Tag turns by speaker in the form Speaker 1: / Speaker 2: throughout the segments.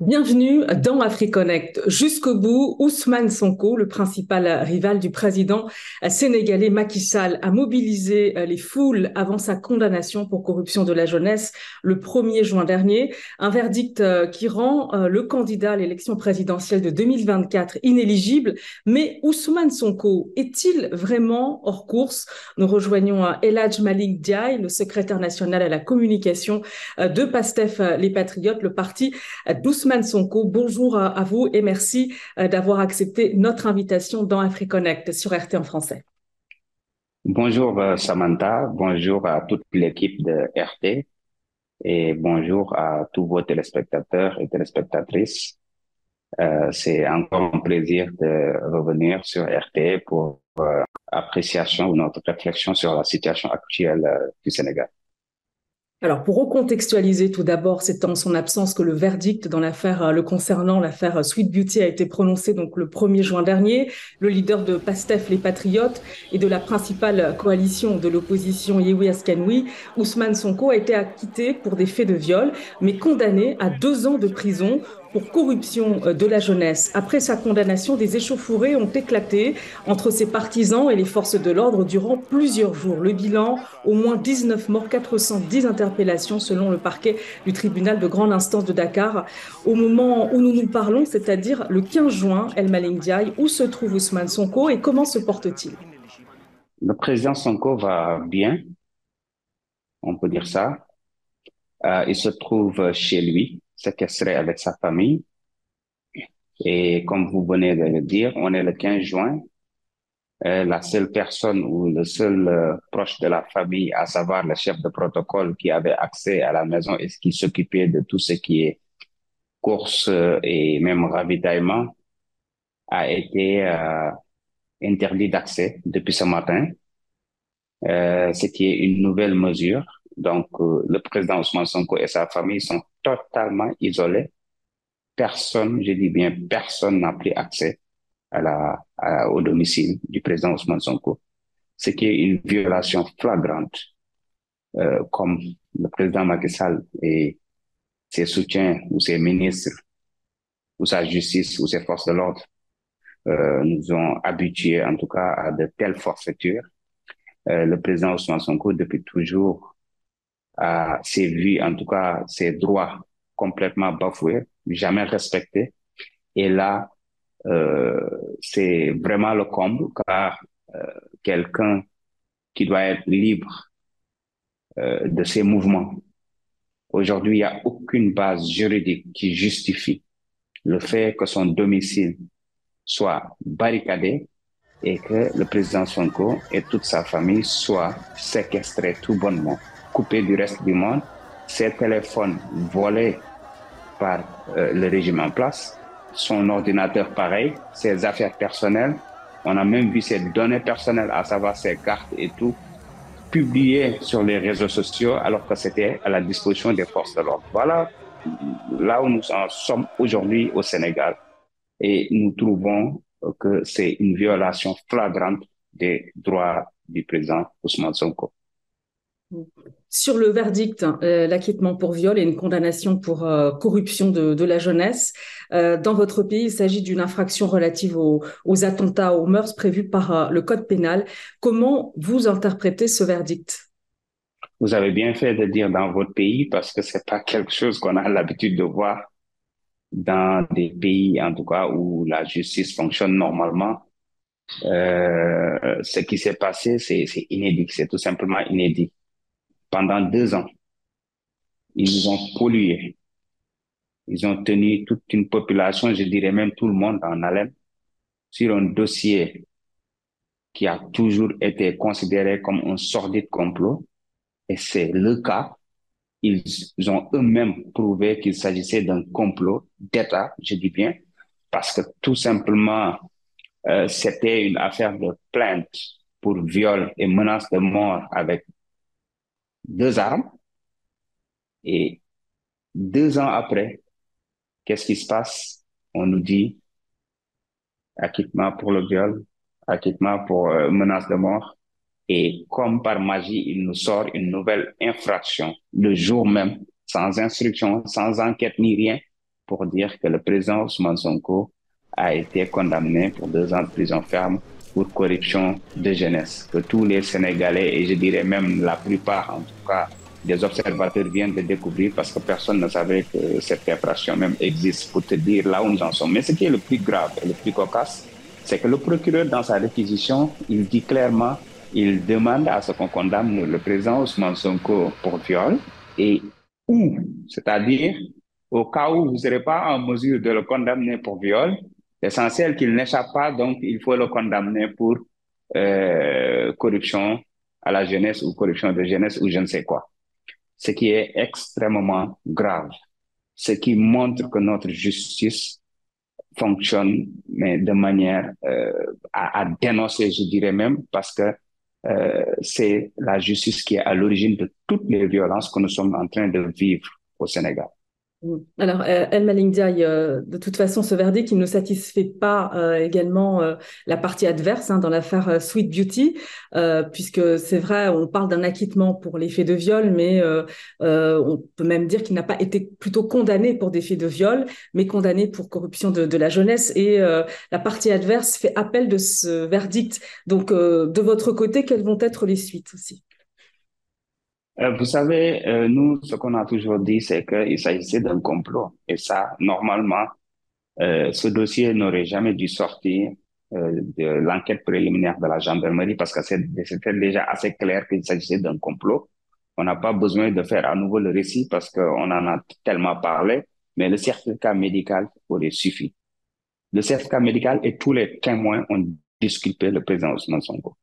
Speaker 1: Bienvenue dans AfriConnect. Jusqu'au bout, Ousmane Sonko, le principal rival du président sénégalais Macky Sall, a mobilisé les foules avant sa condamnation pour corruption de la jeunesse le 1er juin dernier. Un verdict qui rend le candidat à l'élection présidentielle de 2024 inéligible. Mais Ousmane Sonko est-il vraiment hors course? Nous rejoignons Eladj Malik Diaye, le secrétaire national à la communication de PASTEF Les Patriotes, le parti d'Ousmane Bonjour à, vous et merci euh, d'avoir accepté notre invitation dans AfriConnect sur RT en français.
Speaker 2: Bonjour euh, Samantha, bonjour à toute l'équipe de RT et bonjour à tous vos téléspectateurs et téléspectatrices. Euh, c'est encore un plaisir de revenir sur RT pour appréciation ou notre réflexion sur la situation actuelle du Sénégal.
Speaker 1: Alors, pour recontextualiser tout d'abord, c'est en son absence que le verdict dans l'affaire euh, le concernant, l'affaire euh, Sweet Beauty, a été prononcé donc le 1er juin dernier. Le leader de PASTEF, les Patriotes, et de la principale coalition de l'opposition Yewi Askanoui, Ousmane Sonko, a été acquitté pour des faits de viol, mais condamné à deux ans de prison pour corruption euh, de la jeunesse. Après sa condamnation, des échauffourées ont éclaté entre ses partisans et les forces de l'ordre durant plusieurs jours. Le bilan, au moins 19 morts, 410 interpellations selon le parquet du tribunal de grande instance de Dakar. Au moment où nous nous parlons, c'est-à-dire le 15 juin, El Diaye, où se trouve Ousmane Sonko et comment se porte-t-il?
Speaker 2: Le président Sonko va bien, on peut dire ça. Euh, il se trouve chez lui, séquestré avec sa famille. Et comme vous venez de le dire, on est le 15 juin. Euh, la seule personne ou le seul euh, proche de la famille, à savoir le chef de protocole qui avait accès à la maison et qui s'occupait de tout ce qui est course euh, et même ravitaillement, a été interdit d'accès depuis ce matin. C'était une nouvelle mesure. Donc, le président Ousmane Sonko et sa famille sont totalement isolé. Personne, je dis bien personne n'a pris accès à la, au domicile du président Ousmane Sonko, ce qui est une violation flagrante, euh, comme le président Macky Sall et ses soutiens ou ses ministres ou sa justice ou ses forces de l'ordre euh, nous ont habitués en tout cas à de telles forfaitures. Euh, le président Ousmane Sonko, depuis toujours, euh, ses vies, en tout cas ses droits complètement bafoués, jamais respectés. Et là, euh, c'est vraiment le comble car euh, quelqu'un qui doit être libre euh, de ses mouvements. Aujourd'hui, il n'y a aucune base juridique qui justifie le fait que son domicile soit barricadé et que le président Sonko et toute sa famille soient séquestrés tout bonnement coupé du reste du monde, ses téléphones volés par euh, le régime en place, son ordinateur pareil, ses affaires personnelles. On a même vu ses données personnelles, à savoir ses cartes et tout, publiées sur les réseaux sociaux alors que c'était à la disposition des forces de l'ordre. Voilà là où nous en sommes aujourd'hui au Sénégal. Et nous trouvons que c'est une violation flagrante des droits du président Ousmane Sonko.
Speaker 1: Sur le verdict, euh, l'acquittement pour viol et une condamnation pour euh, corruption de, la jeunesse, euh, dans votre pays, il s'agit d'une infraction relative aux, attentats aux mœurs prévus par le Code pénal. Comment vous interprétez ce verdict?
Speaker 2: Vous avez bien fait de dire dans votre pays parce que c'est pas quelque chose qu'on a l'habitude de voir dans des pays, en tout cas, où la justice fonctionne normalement. ce qui s'est passé, c'est inédit, c'est tout simplement inédit pendant deux ans. Ils ont pollué. Ils ont tenu toute une population, je dirais même tout le monde en haleine, sur un dossier qui a toujours été considéré comme un sordide complot. Et c'est le cas. Ils ont eux-mêmes prouvé qu'il s'agissait d'un complot d'État, je dis bien, parce que tout simplement, euh, c'était une affaire de plainte pour viol et menace de mort avec deux armes. Et deux ans après, qu'est-ce qui se passe? On nous dit acquittement pour le viol, acquittement pour euh, menace de mort. Et comme par magie, il nous sort une nouvelle infraction le jour même, sans instruction, sans enquête ni rien, pour dire que le président Ousmane Sonko a été condamné pour deux ans de prison ferme pour corruption de jeunesse, que tous les Sénégalais, et je dirais même la plupart en tout cas, des observateurs viennent de découvrir parce que personne ne savait que cette infraction même existe pour te dire là où nous en sommes. Mais ce qui est le plus grave et le plus cocasse, c'est que le procureur, dans sa réquisition, il dit clairement, il demande à ce qu'on condamne le président Ousmane Sonko pour viol et où, c'est-à-dire au cas où vous ne serez pas en mesure de le condamner pour viol, l'essentiel qu'il n'échappe pas, donc il faut le condamner pour euh, corruption à la jeunesse ou corruption de jeunesse ou je ne sais quoi. Ce qui est extrêmement grave. Ce qui montre que notre justice fonctionne, mais de manière euh, à, à, dénoncer, je dirais même, parce que euh, c'est la justice qui est à l'origine de toutes les violences que nous sommes en train de vivre au Sénégal.
Speaker 1: Mm. Alors, euh, El Malik euh, de toute façon, ce verdict, ne satisfait pas euh, également la partie adverse hein, dans l'affaire Sweet Beauty, puisque c'est vrai, on parle d'un acquittement pour les faits de viol, mais on peut même dire qu'il n'a pas été plutôt condamné pour des faits de viol, mais condamné pour corruption de la jeunesse. Et la partie adverse fait appel de ce verdict. Donc, de votre côté, quelles vont être les suites aussi?
Speaker 2: Euh, vous savez, euh, nous, ce qu'on a toujours dit, c'est qu'il s'agissait d'un complot. Et ça, normalement, euh, ce dossier n'aurait jamais dû sortir de l'enquête préliminaire de la gendarmerie parce que c'était déjà assez clair qu'il s'agissait d'un complot. On n'a pas besoin de faire à nouveau le récit parce qu'on en a tellement parlé, mais le certificat médical aurait suffi. Le certificat médical et tous les témoins ont disculpé le président Ousmane Sonko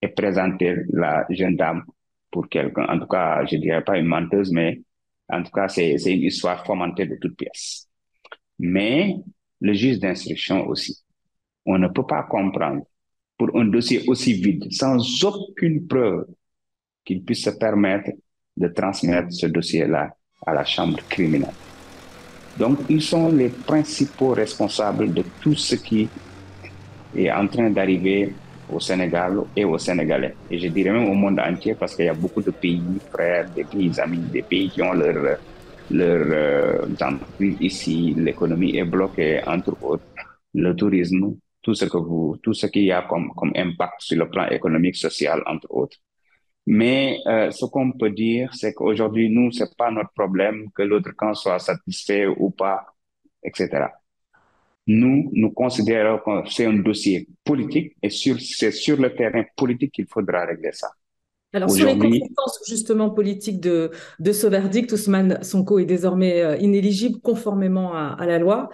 Speaker 2: et présenté la jeune dame pour quelqu'un. En tout cas, je dirais pas une menteuse, mais en tout cas, c'est une histoire fomentée de toutes pièces. Mais le juge d'instruction aussi, on ne peut pas comprendre pour un dossier aussi vide, sans aucune preuve, qu'il puisse se permettre de transmettre ce dossier-là à la chambre criminelle. Donc, ils sont les principaux responsables de tout ce qui est en train d'arriver au Sénégal et aux Sénégalais. Et je dirais même au monde entier parce qu'il y a beaucoup de pays frères, des pays amis, des pays qui ont leur, leur euh, entreprise ici. L'économie est bloquée, entre autres. Le tourisme, tout ce que vous, tout ce qu'il y a comme, comme impact sur le plan économique, social, entre autres. Mais euh, ce qu'on peut dire, c'est qu'aujourd'hui, nous, c'est pas notre problème que l'autre camp soit satisfait ou pas, etc nous, nous considérons que c'est un dossier politique et c'est sur le terrain politique qu'il faudra régler ça.
Speaker 1: Alors, sur les conséquences justement politiques de, de ce verdict, Ousmane Sonko est désormais euh, inéligible conformément à, la loi.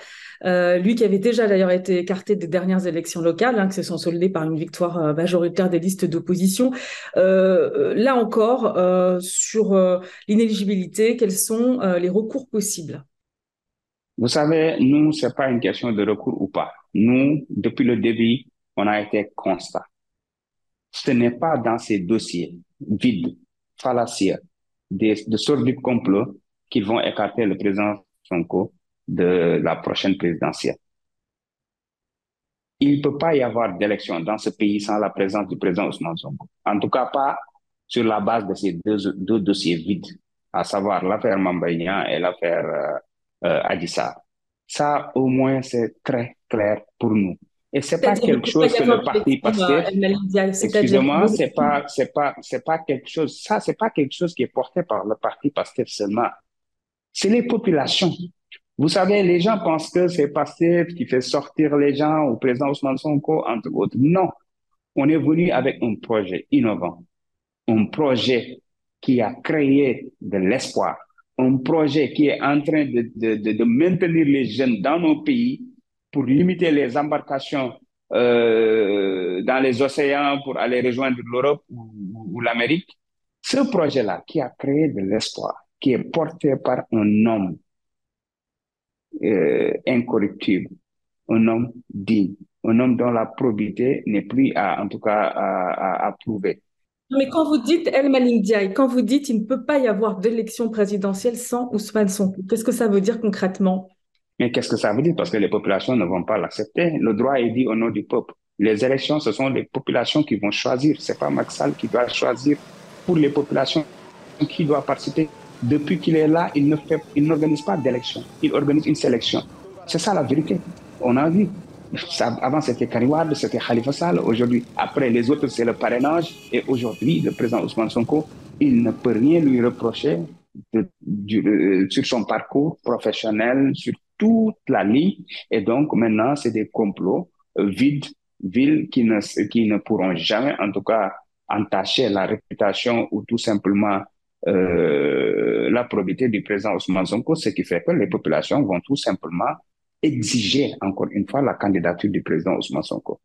Speaker 1: Euh, lui qui avait déjà d'ailleurs été écarté des dernières élections locales, hein, qui se sont soldées par une victoire euh, majoritaire des listes d'opposition. là encore, sur l'inéligibilité, quels sont les recours possibles?
Speaker 2: Vous savez, nous, c'est pas une question de recours ou pas. Nous, depuis le début, on a été constat. Ce n'est pas dans ces dossiers vides, fallacieux, des, de sordides complots qu'ils vont écarter le président Sonko de la prochaine présidentielle. Il ne peut pas y avoir d'élection dans ce pays sans la présence du président Ousmane Sonko. En tout cas, pas sur la base de ces deux, dossiers vides, à savoir l'affaire Mambayan et l'affaire euh, euh, Adissa. Ça, au moins, c'est très clair pour nous. Et c'est pas quelque chose que le parti Pasteur, excusez-moi, c'est pas, c'est pas, c'est pas quelque chose, ça, c'est pas quelque chose qui est porté par le parti Pasteur seulement. C'est les populations. Vous savez, les gens pensent que c'est Pasteur qui fait sortir les gens au président Ousmane Sonko, entre autres. Non. On est venu avec un projet innovant. Un projet qui a créé de l'espoir un projet qui est en train de, de, de, maintenir les jeunes dans nos pays pour limiter les embarcations euh, dans les océans pour aller rejoindre l'Europe ou, l'Amérique. Ce projet-là qui a créé de l'espoir, qui est porté par un homme euh, incorruptible, un homme digne, un homme dont la probité n'est plus à, en tout cas à, à, à prouver.
Speaker 1: Mais quand vous dites El Malik quand vous dites il ne peut pas y avoir d'élection présidentielle sans Ousmane Sonko, qu'est-ce que ça veut dire concrètement?
Speaker 2: Mais qu'est-ce que ça veut dire? Parce que les populations ne vont pas l'accepter. Le droit est dit au nom du peuple. Les élections, ce sont les populations qui vont choisir. C'est pas Maxal qui doit choisir pour les populations qui doit participer. depuis qu'il est là, il n'organise pas d'élection. Il organise une sélection. C'est ça la vérité. On a vu. Avant, c'était Kariwad, c'était Khalifa Sall. Aujourd'hui, après les autres, c'est le parrainage. Et aujourd'hui, le président Ousmane Sonko, il ne peut rien lui reprocher de, sur son parcours professionnel, sur toute la ligne. Et donc, maintenant, c'est des complots euh, vides, vides, qui ne, qui ne pourront jamais, en tout cas, entacher la réputation ou tout simplement euh, la probité du président Ousmane Sonko, ce qui fait que les populations vont tout simplement exiger, encore une fois, la candidature du président Ousmane Sonko.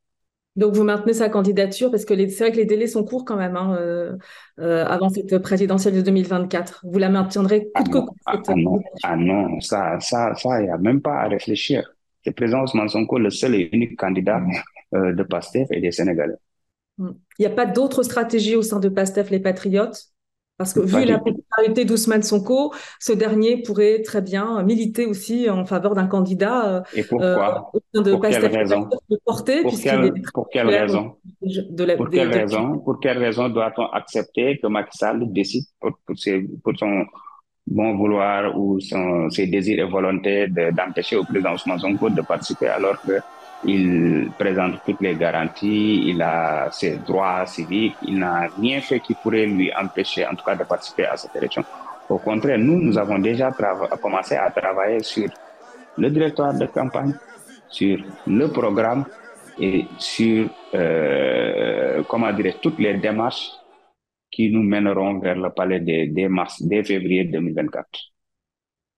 Speaker 1: Donc, vous maintenez sa candidature parce que c'est vrai que les délais sont courts quand même hein, euh, euh, avant cette présidentielle de 2024. Vous la maintiendrez
Speaker 2: coûte que ah, ah, non, ah non, ça, ça, ça, il n'y a même pas à réfléchir. Le président Ousmane Sonko, le seul et unique candidat euh, de PASTEF et des Sénégalais.
Speaker 1: Hmm. Il n'y a pas d'autre stratégie au sein de PASTEF les Patriotes? Parce que vu la popularité d'Ousmane Sonko, ce dernier pourrait très bien militer aussi en faveur d'un candidat.
Speaker 2: Et pourquoi? euh, de Pour quelle raison?
Speaker 1: porter,
Speaker 2: Pour quelle, pour quelle raison? Pour quelle raison? Pour quelle raison doit-on accepter que Macky Sall décide pour, pour, son bon vouloir ou son, ses désirs et volontés d'empêcher au président Ousmane Sonko de participer alors que il présente toutes les garanties, il a ses droits civiques, il n'a rien fait qui pourrait lui empêcher, en tout cas, de participer à cette élection. Au contraire, nous, nous avons déjà commencé à travailler sur le directoire de campagne, sur le programme et sur, euh, comment dire, toutes les démarches qui nous mèneront vers le palais dès, mars, dès février 2024.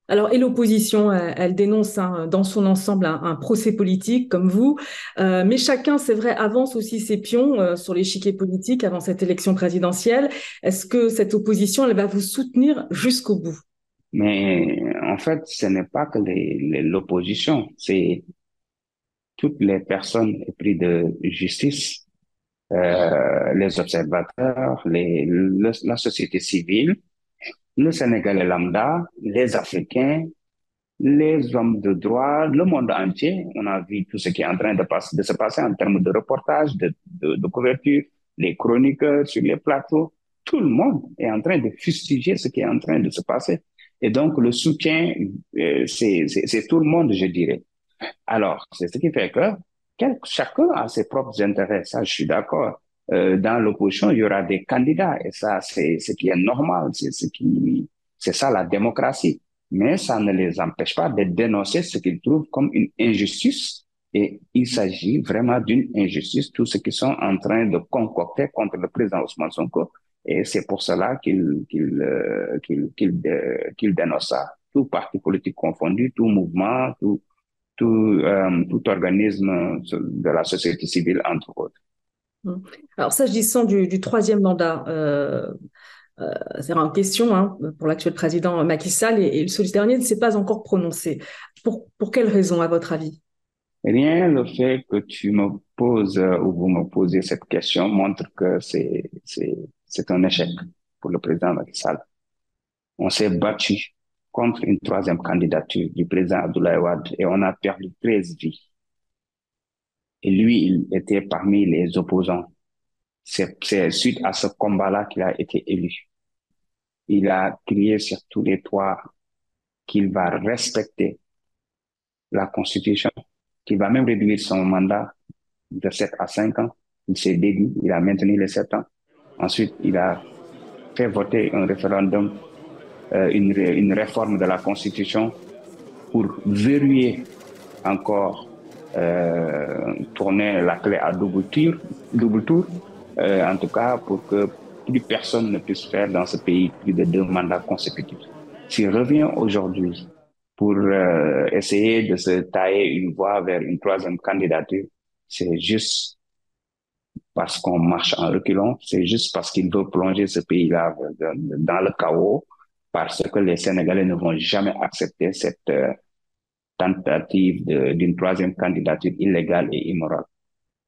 Speaker 1: Alors, et l'opposition, elle, dénonce hein, dans son ensemble un, procès politique, comme vous, euh, mais chacun, c'est vrai, avance aussi ses pions euh, sur l'échiquier politique avant cette élection présidentielle. Est-ce que cette opposition, elle va vous soutenir jusqu'au bout?
Speaker 2: Mais en fait, ce n'est pas que l'opposition, c'est toutes les personnes épris de justice, euh, les observateurs, les, la société civile, le Sénégalais lambda, les Africains, les hommes de droit, le monde entier. On a vu tout ce qui est en train de, se passer en termes de reportage, de, de, couverture, les chroniqueurs sur les plateaux. Tout le monde est en train de fustiger ce qui est en train de se passer. Et donc, le soutien, euh, c'est tout le monde, je dirais. Alors, c'est ce qui fait que chacun a ses propres intérêts. Ça, je suis d'accord. Euh, dans l'opposition, il y aura des candidats et ça, c'est ce qui est normal, c'est ce qui, c'est ça la démocratie. Mais ça ne les empêche pas de dénoncer ce qu'ils trouvent comme une injustice et il s'agit vraiment d'une injustice, tout ce qu'ils sont en train de concocter contre le président Ousmane Sonko. Et c'est pour cela qu'ils qu'ils euh, qu'ils qu'ils euh, ça. Tout parti politique confondu, tout mouvement, tout tout, tout organisme de la société civile, entre autres.
Speaker 1: Mmh. Alors, s'agissant du, du troisième mandat, euh, euh, c'est en question hein, pour l'actuel président Macky Sall et, et ce dernier ne s'est pas encore prononcé. Pour, pour quelle raison, à votre avis?
Speaker 2: Rien, le fait que tu me poses euh, ou vous me posez cette question montre que c'est un échec pour le président Macky Sall. On s'est battu contre une troisième candidature du président Abdoulaye Wade et on a perdu 13 vies. Et lui, il était parmi les opposants. C'est suite à ce combat-là qu'il a été élu. Il a crié sur tous les toits qu'il va respecter la Constitution, qu'il va même réduire son mandat de 7 à 5 ans. Il s'est dédié, il a maintenu les 7 ans. Ensuite, il a fait voter un référendum, euh, une, une réforme de la Constitution pour verrouiller encore euh, tourner la clé à double tour, double tour euh, en tout cas pour que plus personne ne puisse faire dans ce pays plus de deux mandats consécutifs. S'il revient aujourd'hui pour euh, essayer de se tailler une voie vers une troisième candidature, c'est juste parce qu'on marche en reculant, c'est juste parce qu'il veut plonger ce pays-là dans le chaos, parce que les Sénégalais ne vont jamais accepter cette euh, tentative d'une troisième candidature illégale et immorale.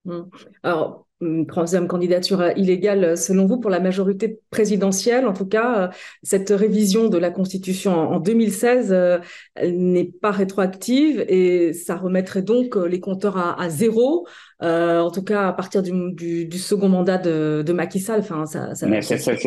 Speaker 1: Hmm. Alors, une troisième candidature illégale selon vous pour la majorité présidentielle. En tout cas, cette révision de la Constitution en 2016 n'est pas rétroactive et ça remettrait donc les compteurs à, zéro, en tout cas à partir du, second mandat de, de Macky Sall.
Speaker 2: Enfin, ça, Mais c'est cette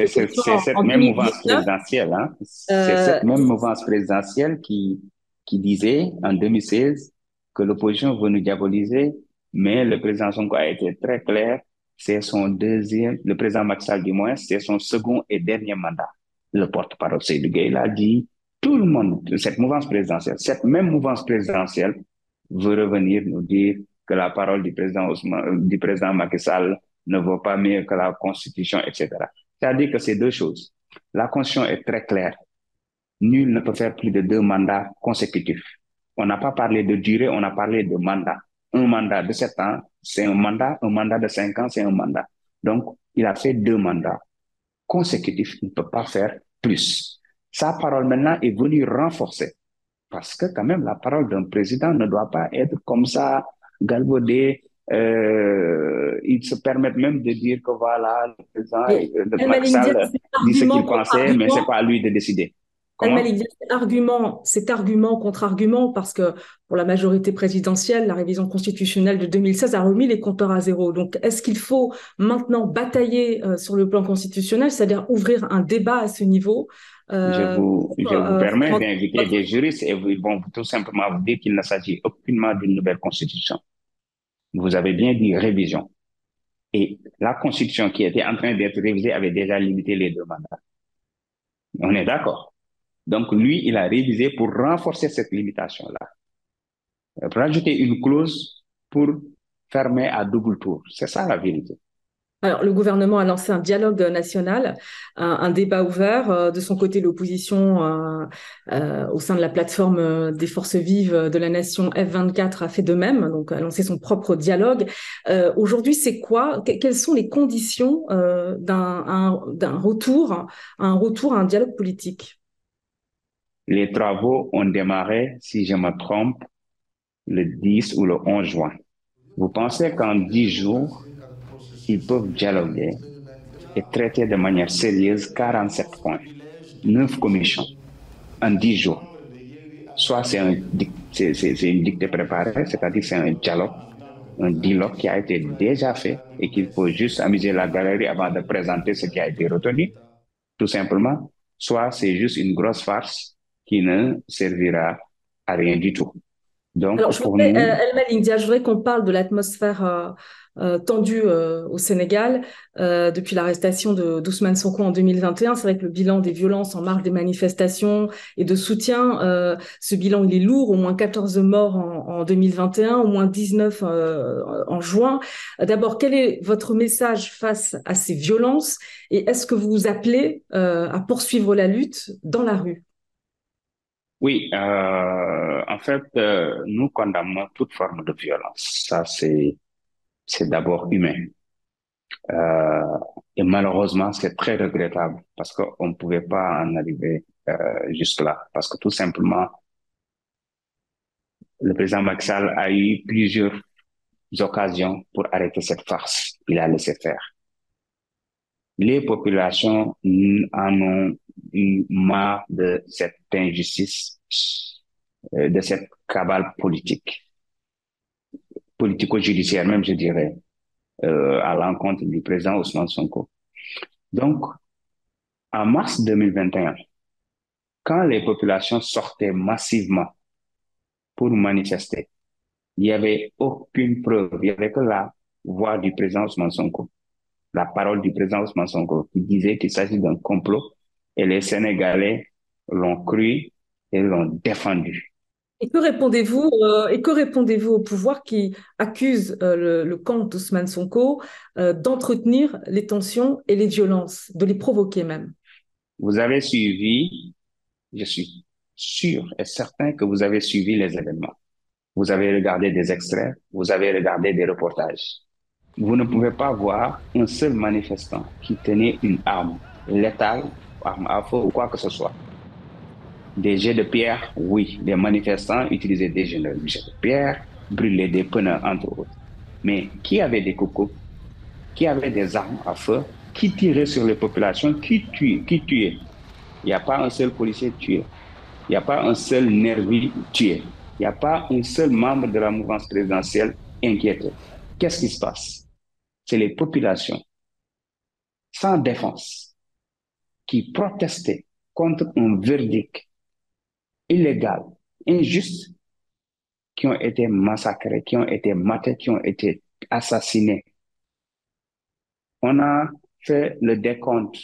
Speaker 2: même mouvance présidentielle, hein? c'est cette même mouvance présidentielle qui, qui disait en 2016 que l'opposition veut nous diaboliser mais le président Sonko a été très clair, c'est son deuxième, le président Maxal du moins, c'est son second et dernier mandat. Le porte-parole Seydou Gueye l'a dit, tout le monde, cette mouvance présidentielle, cette même mouvance présidentielle veut revenir nous dire que la parole du président Ousmane, du président Macky Sall ne vaut pas mieux que la Constitution, etc. C'est-à-dire que c'est deux choses. La Constitution est très claire. Nul ne peut faire plus de deux mandats consécutifs. On n'a pas parlé de durée, on a parlé de mandat. Un mandat de sept ans, c'est un mandat, un mandat de cinq ans, c'est un mandat. Donc, il a fait deux mandats consécutifs, il ne peut pas faire plus. Sa parole maintenant est venue renforcer, parce que quand même, la parole d'un président ne doit pas être comme ça, galvaudée, euh, ils se permettent même de dire que voilà, le président de Maxal dit ce qu'il pensait, mais c'est pas à lui de décider
Speaker 1: cet argument, cet argument contre argument, parce que pour la majorité présidentielle, la révision constitutionnelle de 2016 a remis les compteurs à zéro. Donc, est-ce qu'il faut maintenant batailler euh, sur le plan constitutionnel, c'est-à-dire ouvrir un débat à ce niveau
Speaker 2: euh, Je vous, je vous euh, permets d'inviter des juristes et ils vont tout simplement vous dire qu'il ne s'agit aucunement d'une nouvelle constitution. Vous avez bien dit révision. Et la constitution qui était en train d'être révisée avait déjà limité les deux mandats. On est d'accord? Donc, lui, il a révisé pour renforcer cette limitation-là. Rajouter une clause pour fermer à double tour. C'est ça la vérité.
Speaker 1: Alors, le gouvernement a lancé un dialogue national, un, débat ouvert. Euh, de son côté, l'opposition euh, euh, au sein de la plateforme des forces vives de la nation F24 a fait de même, donc a lancé son propre dialogue. Aujourd'hui, c'est quoi? Quelles sont les conditions d'un retour, un retour à un dialogue politique?
Speaker 2: Les travaux ont démarré, si je me trompe, le 10 ou le 11 juin. Vous pensez qu'en 10 jours, ils peuvent dialoguer et traiter de manière sérieuse 47 points, 9 commissions en 10 jours. Soit c'est un, une dictée préparée, c'est-à-dire c'est un dialogue, un dialogue qui a été déjà fait et qu'il faut juste amuser la galerie avant de présenter ce qui a été retenu, tout simplement. Soit c'est juste une grosse farce qui ne servira à rien du tout.
Speaker 1: Donc, Alors, je voudrais, nous... Euh, je voudrais qu'on parle de l'atmosphère euh, euh, tendue au Sénégal depuis l'arrestation de d'Ousmane Sonko en 2021. C'est vrai que le bilan des violences en marge des manifestations et de soutien, ce bilan il est lourd, au moins 14 morts en, en 2021, au moins 19 en juin. D'abord, quel est votre message face à ces violences et est-ce que vous vous appelez à poursuivre la lutte dans la rue?
Speaker 2: Oui, euh, en fait, euh, nous condamnons toute forme de violence. Ça, c'est c'est d'abord humain. Euh, et malheureusement, c'est très regrettable parce qu'on ne pouvait pas en arriver euh, jusque là. Parce que tout simplement, le président Maxal a eu plusieurs occasions pour arrêter cette farce. Il a laissé faire. Les populations en ont eu marre de cette injustice, euh, de cette cabale politique, politico-judiciaire même, je dirais, euh, à l'encontre du président Ousmane Sonko. Donc, en mars 2021, quand les populations sortaient massivement pour manifester, il n'y avait aucune preuve, il n'y avait que la voix du président Ousmane Sonko, la parole du président Ousmane Sonko qui disait qu'il s'agit d'un complot et les Sénégalais l'ont cru et l'ont défendu.
Speaker 1: Et que répondez-vous euh, et que répondez-vous au pouvoir qui accuse euh, le, le, camp d'Ousmane Sonko euh, d'entretenir les tensions et les violences, de les provoquer même?
Speaker 2: Vous avez suivi, je suis sûr et certain que vous avez suivi les événements. Vous avez regardé des extraits, vous avez regardé des reportages. Vous ne pouvez pas voir un seul manifestant qui tenait une arme létale armes à feu ou quoi que ce soit. Des jets de pierre, oui, des manifestants utilisaient des jets de pierre, brûlaient des pneus, entre autres. Mais qui avait des coucous qui avaient des armes à feu, qui tiraient sur les populations, qui tuaient. Qui tuaient. Il n'y a pas un seul policier tué. Il n'y a pas un seul nervi tué. Il n'y a pas un seul membre de la mouvance présidentielle inquiété. Qu'est-ce qui se passe? C'est les populations sans défense qui protestaient contre un verdict illégal, injuste, qui ont été massacrés, qui ont été matés, qui ont été assassinés. On a fait le décompte.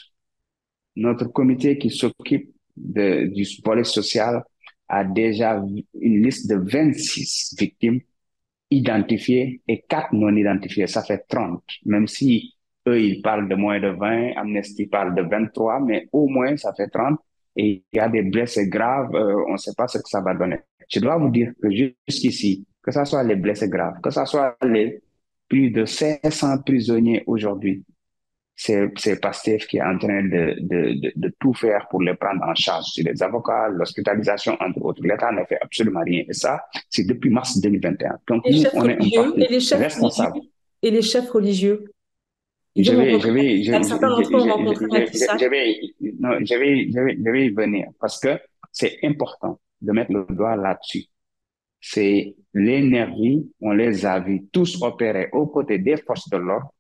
Speaker 2: Notre comité qui s'occupe du volet social a déjà une liste de 26 victimes identifiées et 4 non identifiées. Ça fait 30. Même si eux, ils parlent de moins de 20, Amnesty parle de 23, mais au moins, ça fait 30. Et il y a des blessés graves, euh, on ne sait pas ce que ça va donner. Je dois vous dire que jusqu'ici, que ce soit les blessés graves, que ce soit les plus de 500 prisonniers aujourd'hui, c'est Pastef qui est en train de, de, de, tout faire pour les prendre en charge. Sur les avocats, l'hospitalisation, entre autres. L'État ne fait absolument rien. Et ça, c'est depuis mars 2021.
Speaker 1: Donc, nous, on est un et les chefs responsable. Et les chefs religieux?
Speaker 2: Je vais, je vais, je, je vais y venir parce que c'est important de mettre le doigt là-dessus. C'est l'énergie, on les a vus tous opérer aux côtés des forces de l'ordre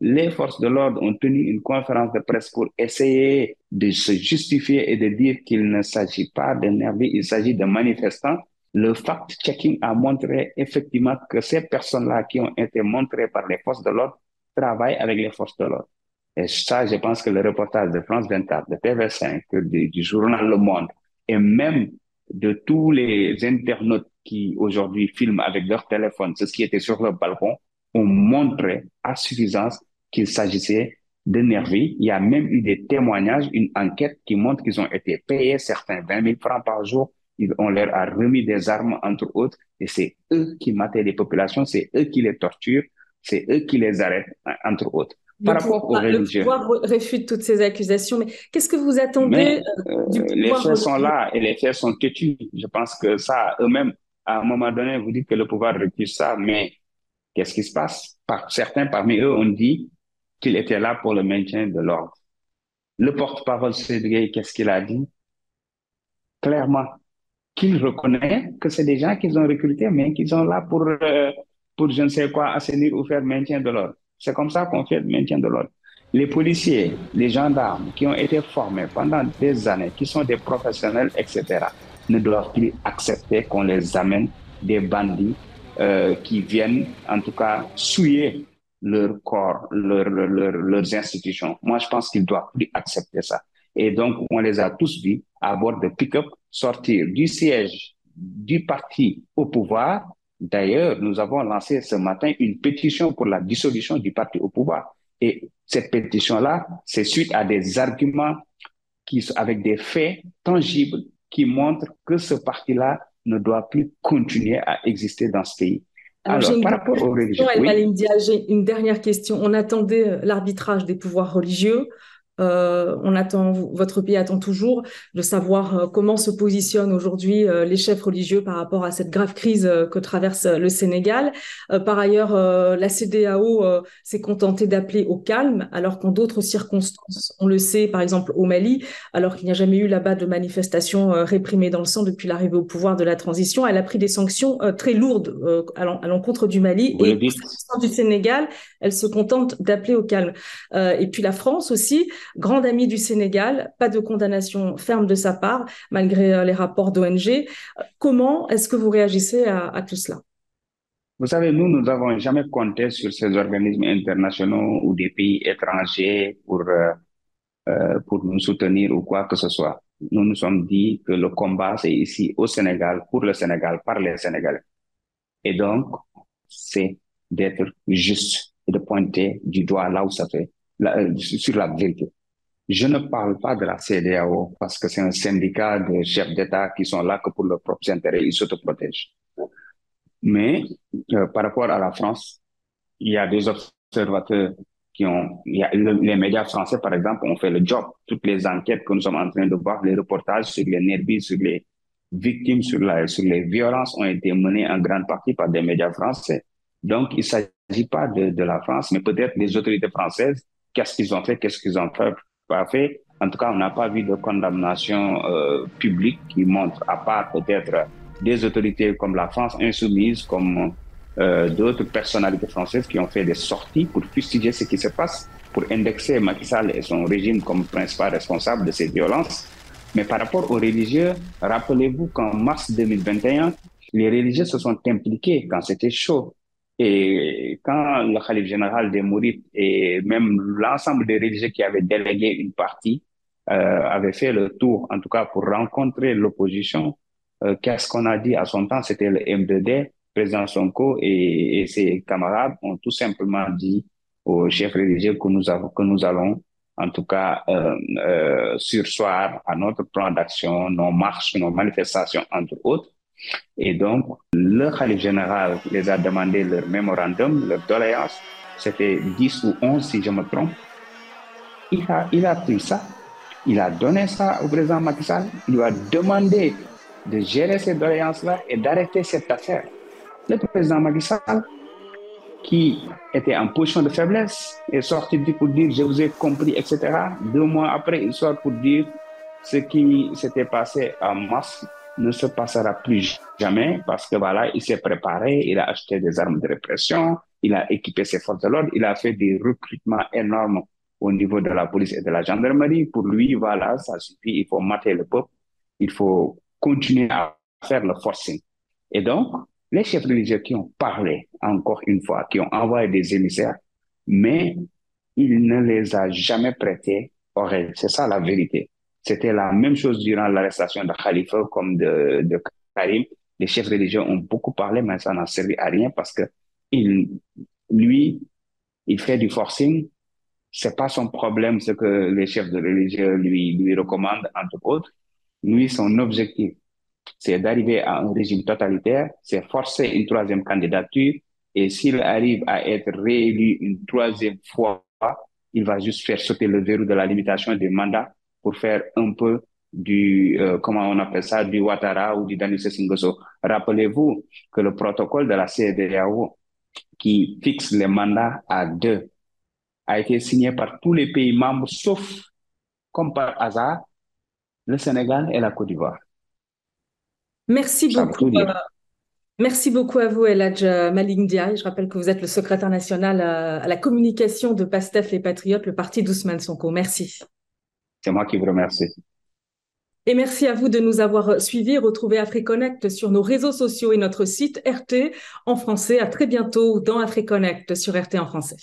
Speaker 2: les forces de l'ordre ont tenu une conférence de presse pour essayer de se justifier et de dire qu'il ne s'agit pas de nervis, il s'agit de manifestants. Le fact-checking a montré effectivement que ces personnes-là qui ont été montrées par les forces de l'ordre travaillent avec les forces de l'ordre. Et ça, je pense que le reportage de France 24, de TV5, du, journal Le Monde, et même de tous les internautes qui aujourd'hui filment avec leur téléphone ce qui était sur le balcon, ont montré à suffisance qu'il s'agissait de. Il y a même eu des témoignages, une enquête qui montre qu'ils ont été payés certains 20 000 francs par jour. On leur a remis des armes, entre autres, et c'est eux qui mataient les populations, c'est eux qui les torturent, c'est eux qui les arrêtent, entre autres.
Speaker 1: Par rapport aux religieux. Le pouvoir réfute toutes ces accusations, mais qu'est-ce que vous attendez
Speaker 2: euh, du pouvoir Les faits sont là et les faits sont têtus. Je pense que ça, eux-mêmes, à un moment donné, vous dites que le pouvoir refuse ça, mais qu'est-ce qui se passe? Par, Certains parmi eux ont dit qu'il était là pour le maintien de l'ordre. Le porte-parole Cédric, qu'est-ce qu'il a dit? Clairement, qu'il reconnaît que c'est des gens qu'ils ont recrutés, mais qu'ils sont là pour, euh, pour je ne sais quoi, assainir ou faire maintien de l'ordre. C'est comme ça qu'on fait le maintien de l'ordre. Les policiers, les gendarmes qui ont été formés pendant des années, qui sont des professionnels, etc., ne doivent plus accepter qu'on les amène des bandits euh, qui viennent, en tout cas, souiller leur corps, leur, leur, leurs institutions. Moi, je pense qu'ils doivent plus accepter ça. Et donc, on les a tous vus à bord de pick-up sortir du siège du parti au pouvoir. D'ailleurs, nous avons lancé ce matin une pétition pour la dissolution du parti au pouvoir. Et cette pétition-là, c'est suite à des arguments qui, avec des faits tangibles qui montrent que ce parti-là ne doit plus continuer à exister dans ce pays.
Speaker 1: Alors, par rapport aux religieux, j'ai une dernière question. On attendait euh, l'arbitrage des pouvoirs religieux. Euh, on attend, votre pays attend toujours de savoir euh, comment se positionnent aujourd'hui euh, les chefs religieux par rapport à cette grave crise que traverse le Sénégal. par ailleurs, la CDAO s'est contentée d'appeler au calme, alors qu'en d'autres circonstances, on le sait, par exemple au Mali, alors qu'il n'y a jamais eu là-bas de manifestations réprimées dans le sang depuis l'arrivée au pouvoir de la transition, elle a pris des sanctions très lourdes à l'encontre du Mali et du Sénégal, elle se contente d'appeler au calme. et puis la France aussi grande amie du Sénégal, pas de condamnation ferme de sa part, malgré euh, les rapports d'ONG. Comment est-ce que vous réagissez à, tout cela?
Speaker 2: Vous savez, nous, nous n'avons jamais compté sur ces organismes internationaux ou des pays étrangers pour, euh, euh, pour nous soutenir ou quoi que ce soit. Nous nous sommes dit que le combat, c'est ici au Sénégal, pour le Sénégal, par les Sénégalais. Et donc, c'est d'être juste et de pointer du doigt là où ça fait, sur la vérité. Je ne parle pas de la CDAO parce que c'est un syndicat de chefs d'État qui sont là que pour leurs propres intérêts, ils s'autoprotègent. Mais euh, par rapport à la France, il y a des observateurs qui ont, il y a, les médias français par exemple ont fait le job. Toutes les enquêtes que nous sommes en train de voir, les reportages sur les nervis, sur les victimes, sur, les violences ont été menés en grande partie par des médias français. Donc il s'agit s'agit pas de, la France, mais peut-être les autorités françaises, qu'est-ce qu'ils ont fait, qu'est-ce qu'ils ont fait, En tout cas, on n'a pas vu de condamnation euh, publique qui montre, à part peut-être des autorités comme la France insoumise, comme euh, d'autres personnalités françaises qui ont fait des sorties pour fustiger ce qui se passe, pour indexer Macky Sall et son régime comme principal responsable de ces violences. Mais par rapport aux religieux, rappelez-vous qu'en mars 2021, les religieux se sont impliqués quand c'était chaud. Et quand le Khalif général des Mourites et même l'ensemble des religieux qui avaient délégué une partie euh, avaient fait le tour, en tout cas pour rencontrer l'opposition, euh, qu'est-ce qu'on a dit à son temps? C'était le M2D, président Sonko et, et, ses camarades ont tout simplement dit aux chefs religieux que nous, avons, que nous allons en tout cas euh, euh, sursoir à notre plan d'action, nos marches, nos manifestations, entre autres. Et donc, le Khalif général les a demandé leur mémorandum, leur doléance. C'était 10 ou 11, si je me trompe. Il a, pris ça. Il a donné ça au président Macky. Il lui a demandé de gérer ces doléances-là et d'arrêter cette affaire. Le président Macky qui était en position de faiblesse, est sorti pour dire je vous ai compris, etc. Deux mois après, il sort pour dire ce qui s'était passé en mars ne se passera plus jamais parce que voilà, il s'est préparé, il a acheté des armes de répression, il a équipé ses forces de l'ordre, il a fait des recrutements énormes au niveau de la police et de la gendarmerie. Pour lui, voilà, ça suffit, il faut mater le peuple, il faut continuer à faire le forcing. Et donc, les chefs religieux qui ont parlé, encore une fois, qui ont envoyé des émissaires, mais il ne les a jamais prêtés oreille. C'est ça la vérité. C'était la même chose durant l'arrestation de Khalifa comme de, Karim. Les chefs religieux ont beaucoup parlé, mais ça n'a servi à rien parce que il, lui, il fait du forcing. C'est pas son problème ce que les chefs de religieux lui, lui recommandent, entre autres. Lui, son objectif, c'est d'arriver à un régime totalitaire, c'est forcer une troisième candidature, et s'il arrive à être réélu une troisième fois, il va juste faire sauter le verrou de la limitation des mandats pour faire un peu du, euh, comment on appelle ça, du Ouattara ou du Daniel Singoso. Rappelez-vous que le protocole de la CEDEAO qui fixe les mandats à deux a été signé par tous les pays membres, sauf, comme par hasard, le Sénégal et la Côte d'Ivoire.
Speaker 1: Merci beaucoup. Euh, merci beaucoup à vous, Eladj Malik Je rappelle que vous êtes le secrétaire national à, la communication de PASTEF Les Patriotes, le parti d'Ousmane Sonko. Merci.
Speaker 2: C'est moi qui vous remercie.
Speaker 1: Et merci à vous de nous avoir suivis. Retrouvez AfriConnect sur nos réseaux sociaux et notre site RT en français. À très bientôt dans AfriConnect sur RT en français.